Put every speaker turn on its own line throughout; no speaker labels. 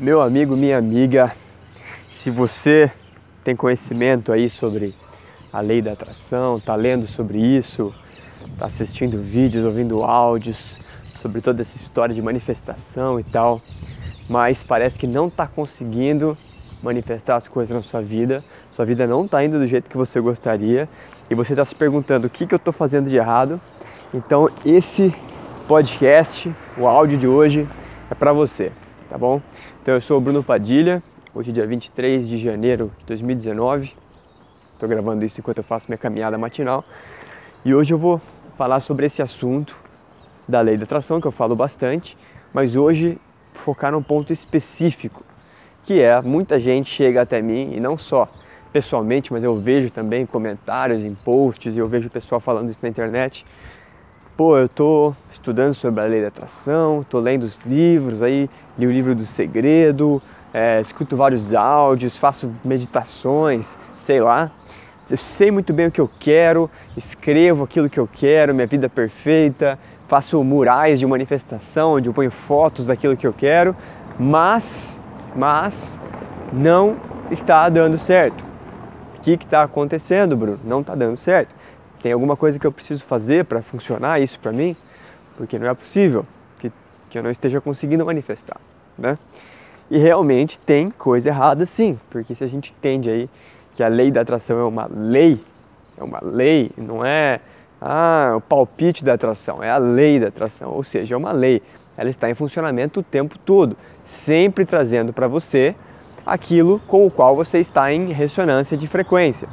Meu amigo, minha amiga, se você tem conhecimento aí sobre a lei da atração, está lendo sobre isso, está assistindo vídeos, ouvindo áudios sobre toda essa história de manifestação e tal, mas parece que não está conseguindo manifestar as coisas na sua vida, sua vida não está indo do jeito que você gostaria e você está se perguntando o que, que eu estou fazendo de errado, então esse podcast, o áudio de hoje é para você, tá bom? Então eu sou o Bruno Padilha, hoje é dia 23 de janeiro de 2019. Estou gravando isso enquanto eu faço minha caminhada matinal. E hoje eu vou falar sobre esse assunto da lei da atração, que eu falo bastante, mas hoje focar num ponto específico, que é muita gente chega até mim, e não só pessoalmente, mas eu vejo também comentários em posts, e eu vejo o pessoal falando isso na internet, pô, eu tô estudando sobre a lei da atração, tô lendo os livros aí, li o livro do segredo, é, escuto vários áudios, faço meditações, sei lá. Eu sei muito bem o que eu quero, escrevo aquilo que eu quero, minha vida perfeita, faço murais de manifestação onde eu ponho fotos daquilo que eu quero, mas, mas não está dando certo. O que está acontecendo, Bruno? Não está dando certo. Tem alguma coisa que eu preciso fazer para funcionar isso para mim? Porque não é possível que, que eu não esteja conseguindo manifestar, né? E realmente tem coisa errada sim, porque se a gente entende aí que a lei da atração é uma lei, é uma lei, não é ah, o palpite da atração, é a lei da atração, ou seja, é uma lei. Ela está em funcionamento o tempo todo, sempre trazendo para você aquilo com o qual você está em ressonância de frequência.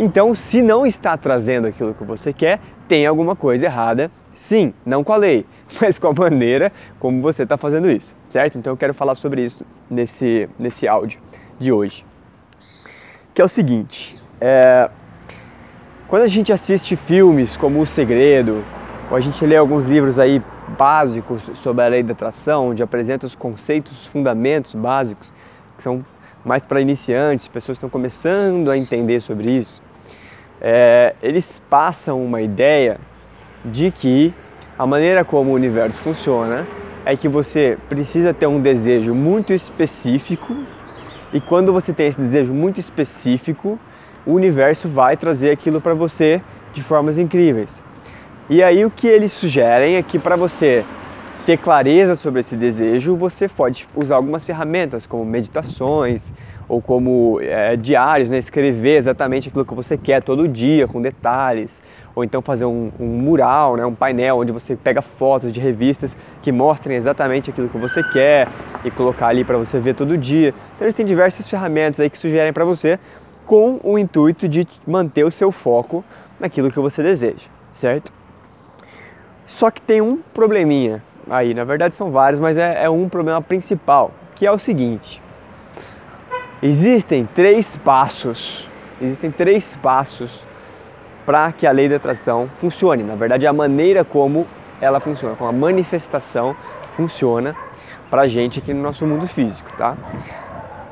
Então, se não está trazendo aquilo que você quer, tem alguma coisa errada, sim, não com a lei, mas com a maneira como você está fazendo isso, certo? Então eu quero falar sobre isso nesse, nesse áudio de hoje. Que é o seguinte, é, quando a gente assiste filmes como O Segredo, ou a gente lê alguns livros aí básicos sobre a lei da atração, onde apresenta os conceitos, os fundamentos básicos, que são mais para iniciantes, pessoas que estão começando a entender sobre isso, é, eles passam uma ideia de que a maneira como o universo funciona é que você precisa ter um desejo muito específico e quando você tem esse desejo muito específico, o universo vai trazer aquilo para você de formas incríveis. E aí o que eles sugerem é que para você ter clareza sobre esse desejo, você pode usar algumas ferramentas como meditações, ou como é, diários, né? escrever exatamente aquilo que você quer todo dia, com detalhes, ou então fazer um, um, mural, né? um painel onde você pega fotos de revistas que mostrem exatamente aquilo que você quer e colocar ali para você ver todo dia. Então eles têm diversas ferramentas aí que sugerem para você com o intuito de manter o seu foco naquilo que você deseja, certo? Só que tem um probleminha aí, na verdade são vários, mas é, é um problema principal, que é o seguinte Existem três passos, existem três passos para que a lei da atração funcione. Na verdade, a maneira como ela funciona, como a manifestação funciona para a gente aqui no nosso mundo físico, tá?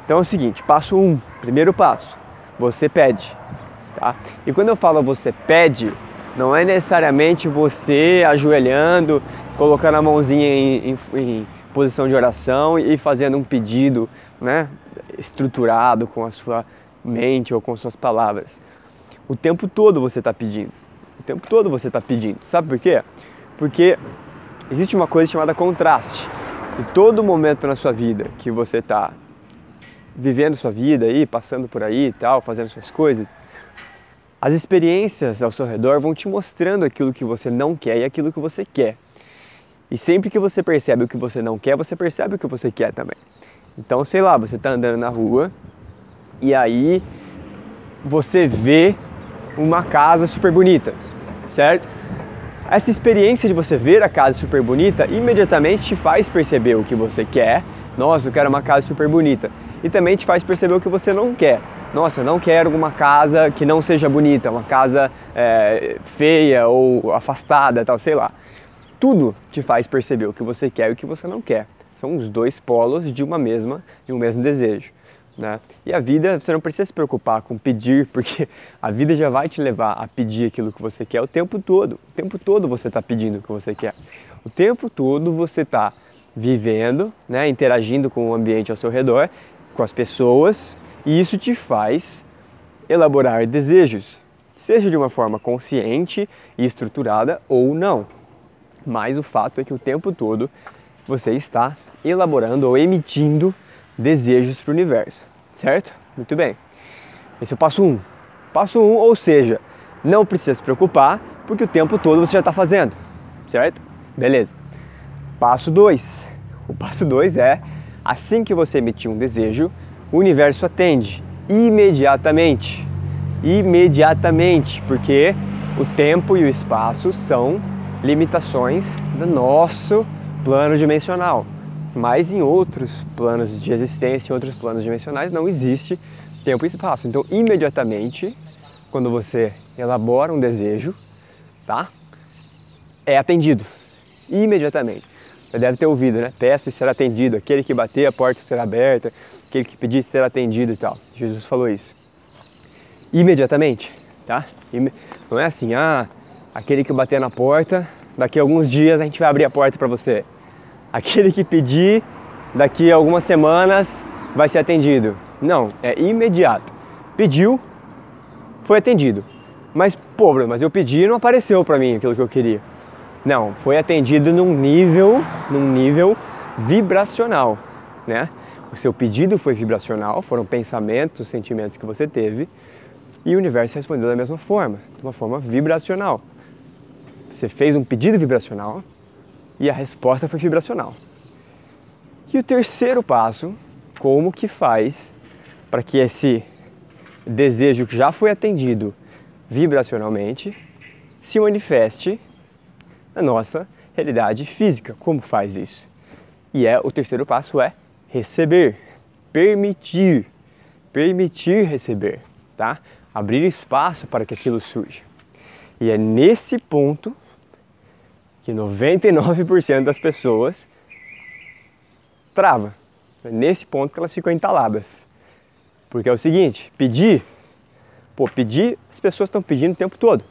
Então é o seguinte, passo um, primeiro passo, você pede, tá? E quando eu falo você pede, não é necessariamente você ajoelhando, colocando a mãozinha em, em, em posição de oração e fazendo um pedido, né? Estruturado com a sua mente ou com suas palavras. O tempo todo você está pedindo. O tempo todo você está pedindo. Sabe por quê? Porque existe uma coisa chamada contraste. E todo momento na sua vida que você está vivendo sua vida aí, passando por aí e tal, fazendo suas coisas, as experiências ao seu redor vão te mostrando aquilo que você não quer e aquilo que você quer. E sempre que você percebe o que você não quer, você percebe o que você quer também. Então, sei lá, você está andando na rua e aí você vê uma casa super bonita, certo? Essa experiência de você ver a casa super bonita imediatamente te faz perceber o que você quer. Nossa, eu quero uma casa super bonita. E também te faz perceber o que você não quer. Nossa, eu não quero uma casa que não seja bonita, uma casa é, feia ou afastada, tal, sei lá. Tudo te faz perceber o que você quer e o que você não quer. São os dois polos de uma mesma, de um mesmo desejo. Né? E a vida, você não precisa se preocupar com pedir, porque a vida já vai te levar a pedir aquilo que você quer o tempo todo. O tempo todo você está pedindo o que você quer. O tempo todo você está vivendo, né, interagindo com o ambiente ao seu redor, com as pessoas, e isso te faz elaborar desejos, seja de uma forma consciente e estruturada ou não. Mas o fato é que o tempo todo você está elaborando ou emitindo desejos para o universo, certo? Muito bem. Esse é o passo 1. Um. Passo 1, um, ou seja, não precisa se preocupar porque o tempo todo você já está fazendo, certo? Beleza. Passo 2. O passo 2 é assim que você emitir um desejo, o universo atende imediatamente. Imediatamente, porque o tempo e o espaço são limitações do nosso plano dimensional. Mas em outros planos de existência, em outros planos dimensionais, não existe tempo e espaço. Então, imediatamente, quando você elabora um desejo, tá? É atendido. Imediatamente. Você deve ter ouvido, né? Peça e será atendido. Aquele que bater, a porta será aberta. Aquele que pedir será atendido e tal. Jesus falou isso. Imediatamente, tá? Não é assim, ah, aquele que bater na porta, daqui a alguns dias a gente vai abrir a porta para você. Aquele que pedir, daqui a algumas semanas vai ser atendido. Não, é imediato. Pediu, foi atendido. Mas, pô, mas eu pedi e não apareceu para mim aquilo que eu queria. Não, foi atendido num nível, num nível vibracional, né? O seu pedido foi vibracional, foram pensamentos, sentimentos que você teve, e o universo respondeu da mesma forma, de uma forma vibracional. Você fez um pedido vibracional e a resposta foi vibracional. E o terceiro passo, como que faz para que esse desejo que já foi atendido vibracionalmente se manifeste na nossa realidade física. Como faz isso? E é o terceiro passo é receber, permitir, permitir receber, tá? Abrir espaço para que aquilo surja. E é nesse ponto que 99% das pessoas trava. É nesse ponto que elas ficam entaladas. Porque é o seguinte, pedir, pô, pedir, as pessoas estão pedindo o tempo todo.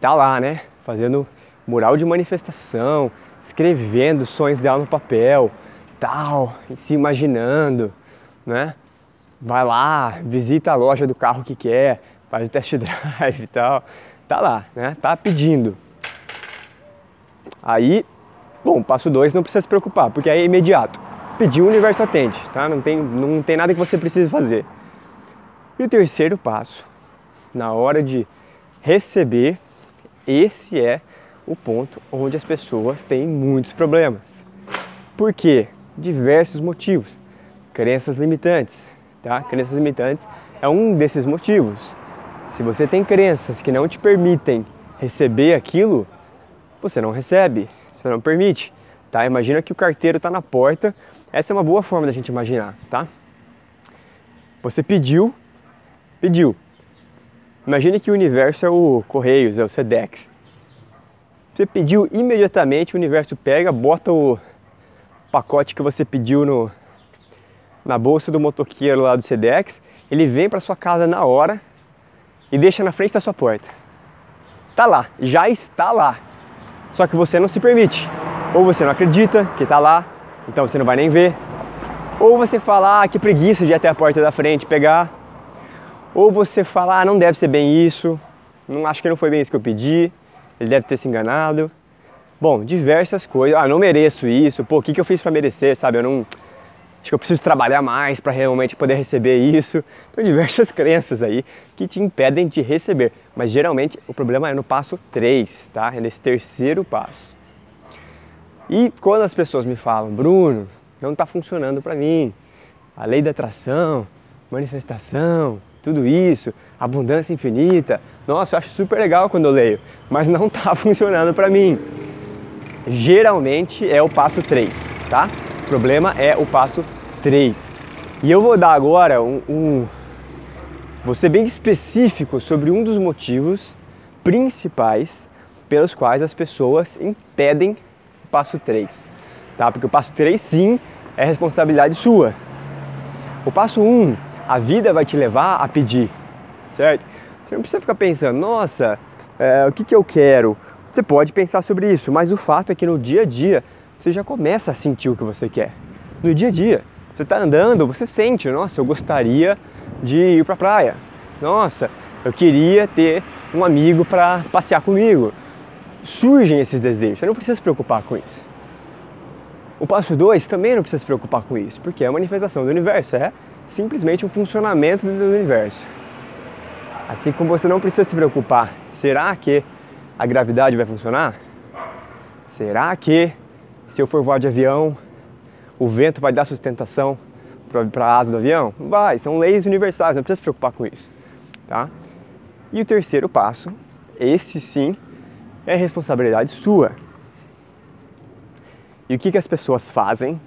Tá lá, né? Fazendo mural de manifestação, escrevendo sonhos dela no papel, tal, se imaginando, né? Vai lá, visita a loja do carro que quer, faz o test drive e tal. Tá lá, né? Tá pedindo. Aí, bom, passo dois, não precisa se preocupar, porque é imediato. Pediu, o universo atende, tá? Não tem, não tem nada que você precise fazer. E o terceiro passo, na hora de receber, esse é o ponto onde as pessoas têm muitos problemas. Por quê? Diversos motivos. Crenças limitantes, tá? Crenças limitantes é um desses motivos. Se você tem crenças que não te permitem receber aquilo, você não recebe, você não permite, tá? Imagina que o carteiro está na porta. Essa é uma boa forma da gente imaginar, tá? Você pediu, pediu. Imagine que o universo é o Correios, é o Sedex. Você pediu imediatamente, o universo pega, bota o pacote que você pediu no, na bolsa do motoqueiro lá do Sedex, ele vem para sua casa na hora e deixa na frente da sua porta. Tá lá, já está lá. Só que você não se permite. Ou você não acredita que está lá, então você não vai nem ver. Ou você fala, ah, que preguiça de ir até a porta da frente pegar. Ou você fala, ah, não deve ser bem isso, não acho que não foi bem isso que eu pedi ele deve ter se enganado. Bom, diversas coisas. Ah, não mereço isso. Pô, o que, que eu fiz para merecer, sabe? Eu não. Acho que eu preciso trabalhar mais para realmente poder receber isso. Então, diversas crenças aí que te impedem de receber. Mas geralmente o problema é no passo 3, tá? É nesse terceiro passo. E quando as pessoas me falam, Bruno, não está funcionando para mim, a lei da atração, manifestação, tudo isso, abundância infinita. Nossa, eu acho super legal quando eu leio, mas não está funcionando para mim. Geralmente é o passo 3, tá? Problema é o passo 3. E eu vou dar agora um, um vou ser bem específico sobre um dos motivos principais pelos quais as pessoas impedem o passo 3, tá? Porque o passo 3 sim é responsabilidade sua. O passo 1 a vida vai te levar a pedir, certo? Você não precisa ficar pensando, nossa, é, o que, que eu quero? Você pode pensar sobre isso, mas o fato é que no dia a dia você já começa a sentir o que você quer. No dia a dia, você está andando, você sente, nossa, eu gostaria de ir para a praia. Nossa, eu queria ter um amigo para passear comigo. Surgem esses desejos, você não precisa se preocupar com isso. O passo 2 também não precisa se preocupar com isso, porque é a manifestação do universo, é simplesmente um funcionamento do universo. Assim como você não precisa se preocupar, será que a gravidade vai funcionar? Será que se eu for voar de avião, o vento vai dar sustentação para a asa do avião? Vai, são leis universais, não precisa se preocupar com isso. Tá? E o terceiro passo, esse sim, é responsabilidade sua. E o que, que as pessoas fazem?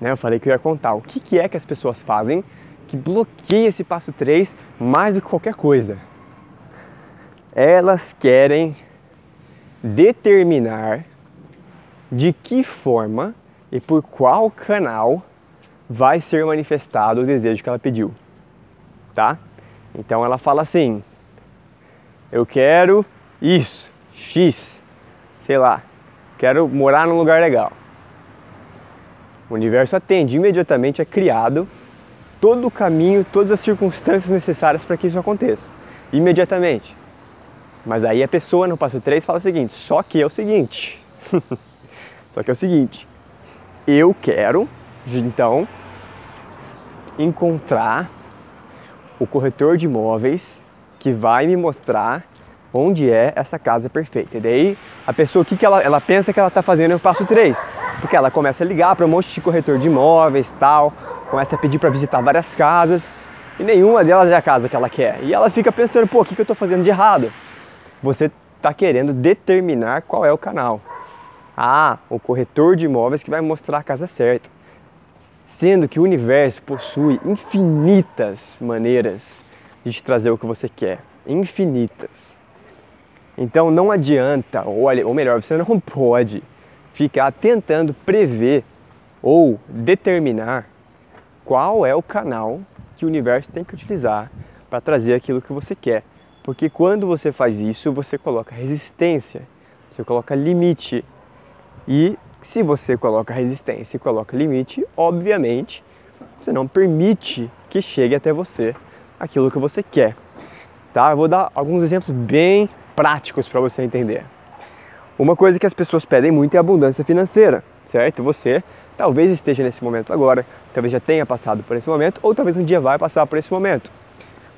Né, eu falei que eu ia contar. O que, que é que as pessoas fazem que bloqueia esse passo 3 mais do que qualquer coisa? Elas querem determinar de que forma e por qual canal vai ser manifestado o desejo que ela pediu, tá? Então ela fala assim: eu quero isso, X, sei lá, quero morar num lugar legal. O universo atende, imediatamente é criado todo o caminho, todas as circunstâncias necessárias para que isso aconteça, imediatamente. Mas aí a pessoa no passo 3 fala o seguinte: só que é o seguinte. só que é o seguinte: eu quero, então, encontrar o corretor de imóveis que vai me mostrar onde é essa casa perfeita. E daí a pessoa, o que, que ela, ela pensa que ela está fazendo no passo 3? Porque ela começa a ligar para um monte de corretor de imóveis tal, começa a pedir para visitar várias casas e nenhuma delas é a casa que ela quer. E ela fica pensando, pô, o que, que eu estou fazendo de errado? Você está querendo determinar qual é o canal. Ah, o corretor de imóveis que vai mostrar a casa certa. Sendo que o universo possui infinitas maneiras de te trazer o que você quer. Infinitas. Então não adianta, ou, ou melhor, você não pode ficar tentando prever ou determinar qual é o canal que o universo tem que utilizar para trazer aquilo que você quer. Porque quando você faz isso, você coloca resistência, você coloca limite e se você coloca resistência e coloca limite, obviamente você não permite que chegue até você aquilo que você quer. Tá? Eu vou dar alguns exemplos bem práticos para você entender. Uma coisa que as pessoas pedem muito é abundância financeira, certo? Você talvez esteja nesse momento agora, talvez já tenha passado por esse momento, ou talvez um dia vai passar por esse momento,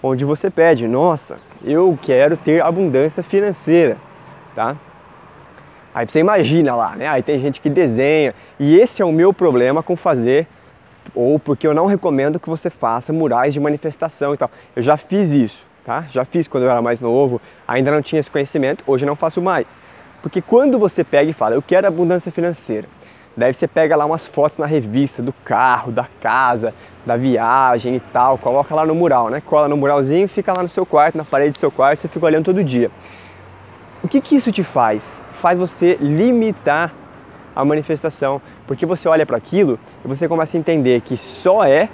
onde você pede, nossa, eu quero ter abundância financeira, tá? Aí você imagina lá, né? Aí tem gente que desenha. E esse é o meu problema com fazer, ou porque eu não recomendo que você faça murais de manifestação e tal. Eu já fiz isso, tá? Já fiz quando eu era mais novo, ainda não tinha esse conhecimento, hoje não faço mais. Porque quando você pega e fala, eu quero abundância financeira, daí você pega lá umas fotos na revista do carro, da casa, da viagem e tal, coloca lá no mural, né? Cola no muralzinho, fica lá no seu quarto, na parede do seu quarto, você fica olhando todo dia. O que, que isso te faz? Faz você limitar a manifestação, porque você olha para aquilo e você começa a entender que só é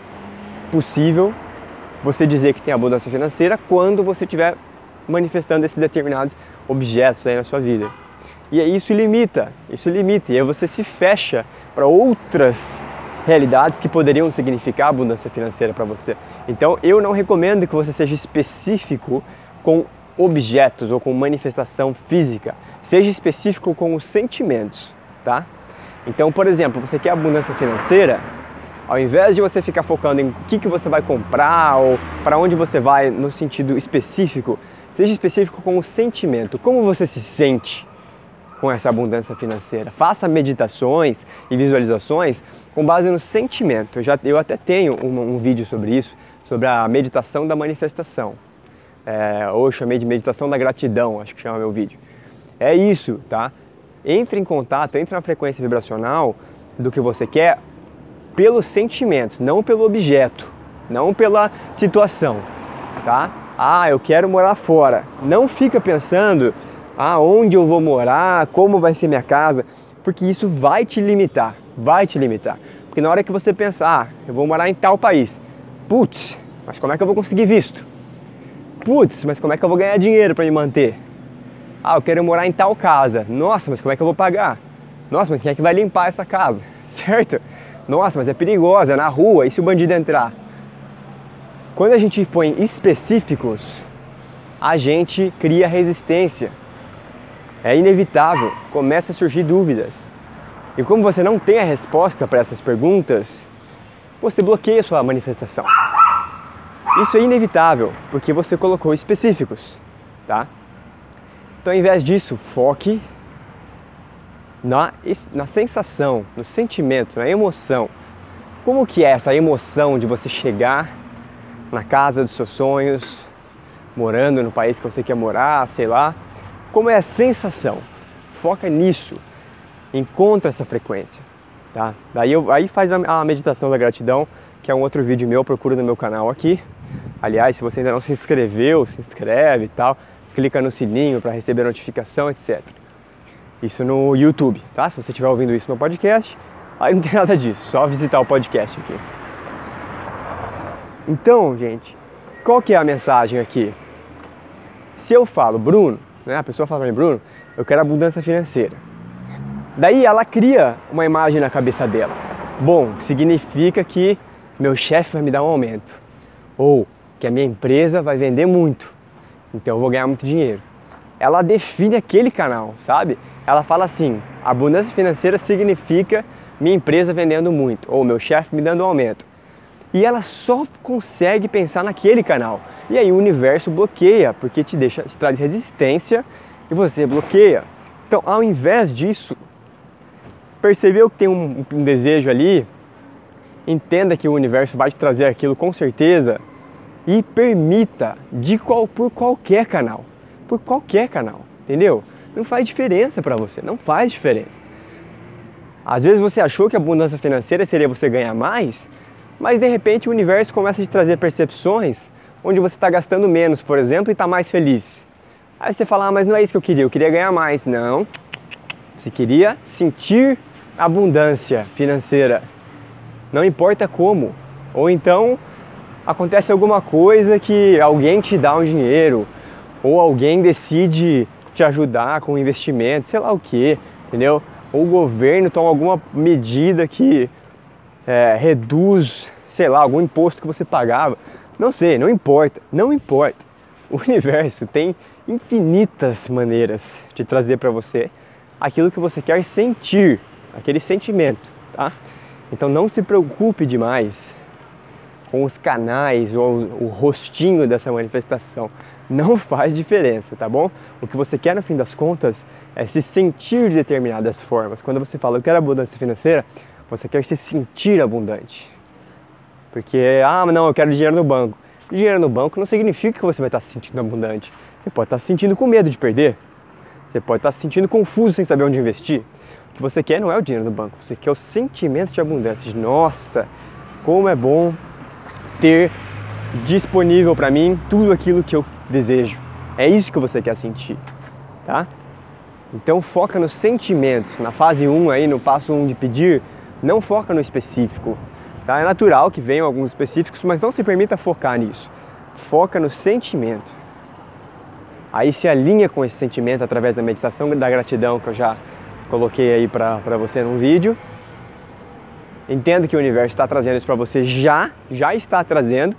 possível você dizer que tem abundância financeira quando você estiver manifestando esses determinados objetos aí na sua vida. E aí isso limita, isso limita, e aí você se fecha para outras realidades que poderiam significar abundância financeira para você. Então eu não recomendo que você seja específico com objetos ou com manifestação física. Seja específico com os sentimentos, tá? Então, por exemplo, você quer abundância financeira, ao invés de você ficar focando em o que, que você vai comprar ou para onde você vai no sentido específico, seja específico com o sentimento. Como você se sente com essa abundância financeira? Faça meditações e visualizações com base no sentimento. Eu, já, eu até tenho um, um vídeo sobre isso, sobre a meditação da manifestação é, ou eu chamei de meditação da gratidão, acho que chama meu vídeo. É isso, tá? Entre em contato, entre na frequência vibracional do que você quer pelos sentimentos, não pelo objeto, não pela situação, tá? Ah, eu quero morar fora. Não fica pensando ah, onde eu vou morar, como vai ser minha casa, porque isso vai te limitar, vai te limitar. Porque na hora que você pensar, ah, eu vou morar em tal país, putz, mas como é que eu vou conseguir visto? Putz, mas como é que eu vou ganhar dinheiro para me manter? Ah, eu quero morar em tal casa. Nossa, mas como é que eu vou pagar? Nossa, mas quem é que vai limpar essa casa? Certo? Nossa, mas é perigosa, é na rua, e se o bandido entrar? Quando a gente põe específicos, a gente cria resistência. É inevitável, começa a surgir dúvidas. E como você não tem a resposta para essas perguntas, você bloqueia sua manifestação. Isso é inevitável, porque você colocou específicos, tá? Então, ao invés disso, foque na, na sensação, no sentimento, na emoção. Como que é essa emoção de você chegar na casa dos seus sonhos, morando no país que você quer morar, sei lá? Como é a sensação? Foca nisso. Encontra essa frequência, tá? Daí eu, aí faz a, a meditação da gratidão, que é um outro vídeo meu, procura no meu canal aqui. Aliás, se você ainda não se inscreveu, se inscreve e tal, clica no sininho para receber notificação, etc. Isso no YouTube, tá? Se você estiver ouvindo isso no podcast, aí não tem nada disso, só visitar o podcast aqui. Então, gente, qual que é a mensagem aqui? Se eu falo, Bruno, né, a pessoa fala para mim, Bruno, eu quero abundância financeira. Daí ela cria uma imagem na cabeça dela. Bom, significa que meu chefe vai me dar um aumento. Ou que a minha empresa vai vender muito. Então eu vou ganhar muito dinheiro. Ela define aquele canal, sabe? ela fala assim: abundância financeira significa minha empresa vendendo muito ou meu chefe me dando um aumento. E ela só consegue pensar naquele canal. E aí o universo bloqueia, porque te deixa, te traz resistência e você bloqueia. Então, ao invés disso, percebeu que tem um, um desejo ali, entenda que o universo vai te trazer aquilo com certeza e permita de qual por qualquer canal, por qualquer canal, entendeu? não faz diferença para você, não faz diferença. Às vezes você achou que a abundância financeira seria você ganhar mais, mas de repente o universo começa a te trazer percepções onde você está gastando menos, por exemplo, e está mais feliz. Aí você fala, ah, mas não é isso que eu queria, eu queria ganhar mais. Não, você queria sentir abundância financeira, não importa como. Ou então acontece alguma coisa que alguém te dá um dinheiro, ou alguém decide te ajudar com investimento, sei lá o que, entendeu? Ou o governo toma alguma medida que é, reduz, sei lá, algum imposto que você pagava. Não sei, não importa, não importa. O universo tem infinitas maneiras de trazer para você aquilo que você quer sentir, aquele sentimento, tá? Então não se preocupe demais com os canais ou o rostinho dessa manifestação não faz diferença, tá bom? O que você quer no fim das contas é se sentir de determinadas formas. Quando você fala eu quero abundância financeira, você quer se sentir abundante. Porque, ah, não, eu quero dinheiro no banco. Dinheiro no banco não significa que você vai estar se sentindo abundante. Você pode estar se sentindo com medo de perder. Você pode estar se sentindo confuso sem saber onde investir. O que você quer não é o dinheiro no banco, você quer o sentimento de abundância. De, nossa, como é bom ter disponível para mim tudo aquilo que eu desejo. É isso que você quer sentir, tá? Então foca nos sentimentos. Na fase 1 aí, no passo 1 de pedir, não foca no específico. Tá? É natural que venham alguns específicos, mas não se permita focar nisso. Foca no sentimento. Aí se alinha com esse sentimento através da meditação da gratidão que eu já coloquei aí para você num vídeo. Entenda que o universo está trazendo isso para você já, já está trazendo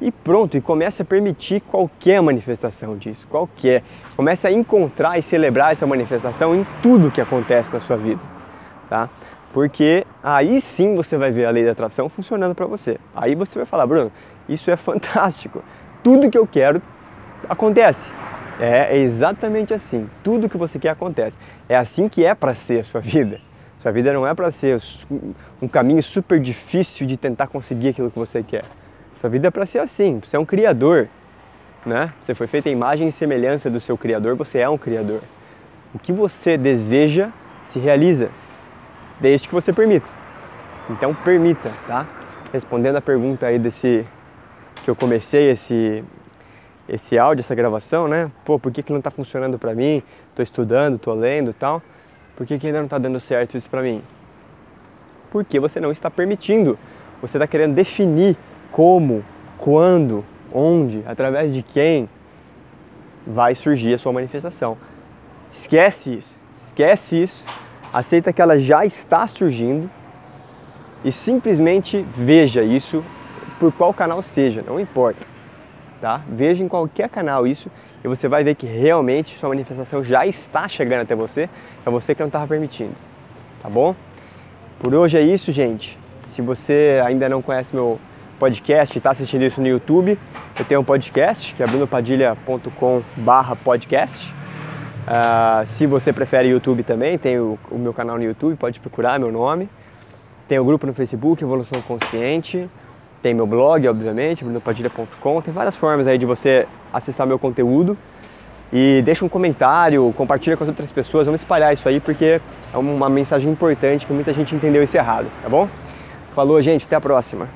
e pronto, e comece a permitir qualquer manifestação disso, qualquer. Comece a encontrar e celebrar essa manifestação em tudo que acontece na sua vida, tá? Porque aí sim você vai ver a lei da atração funcionando para você. Aí você vai falar, Bruno, isso é fantástico. Tudo que eu quero acontece. É exatamente assim. Tudo que você quer acontece. É assim que é para ser a sua vida. Sua vida não é para ser um caminho super difícil de tentar conseguir aquilo que você quer. Sua vida é para ser assim, você é um criador, né? Você foi feito a imagem e semelhança do seu criador, você é um criador. O que você deseja se realiza, desde que você permita. Então permita, tá? Respondendo a pergunta aí desse que eu comecei esse esse áudio, essa gravação, né? Pô, por que, que não está funcionando para mim? Tô estudando, tô lendo, tal. Por que, que ainda não está dando certo isso para mim? Porque você não está permitindo. Você está querendo definir como, quando, onde, através de quem vai surgir a sua manifestação. Esquece isso, esquece isso aceita que ela já está surgindo e simplesmente veja isso por qual canal seja, não importa. Tá? Veja em qualquer canal isso e você vai ver que realmente sua manifestação já está chegando até você, é você que não estava permitindo. Tá bom? Por hoje é isso, gente. Se você ainda não conhece meu podcast e está assistindo isso no YouTube, eu tenho um podcast que é brunopadilha.com/podcast. Uh, se você prefere YouTube também, tem o, o, meu canal no YouTube, pode procurar meu nome. Tem o grupo no Facebook, Evolução Consciente. Tem meu blog, obviamente, brunopadilha.com. Tem várias formas aí de você acessar meu conteúdo. E deixa um comentário, compartilha com as outras pessoas, vamos espalhar isso aí porque é uma mensagem importante que muita gente entendeu isso errado, tá bom? Falou, gente, até a próxima.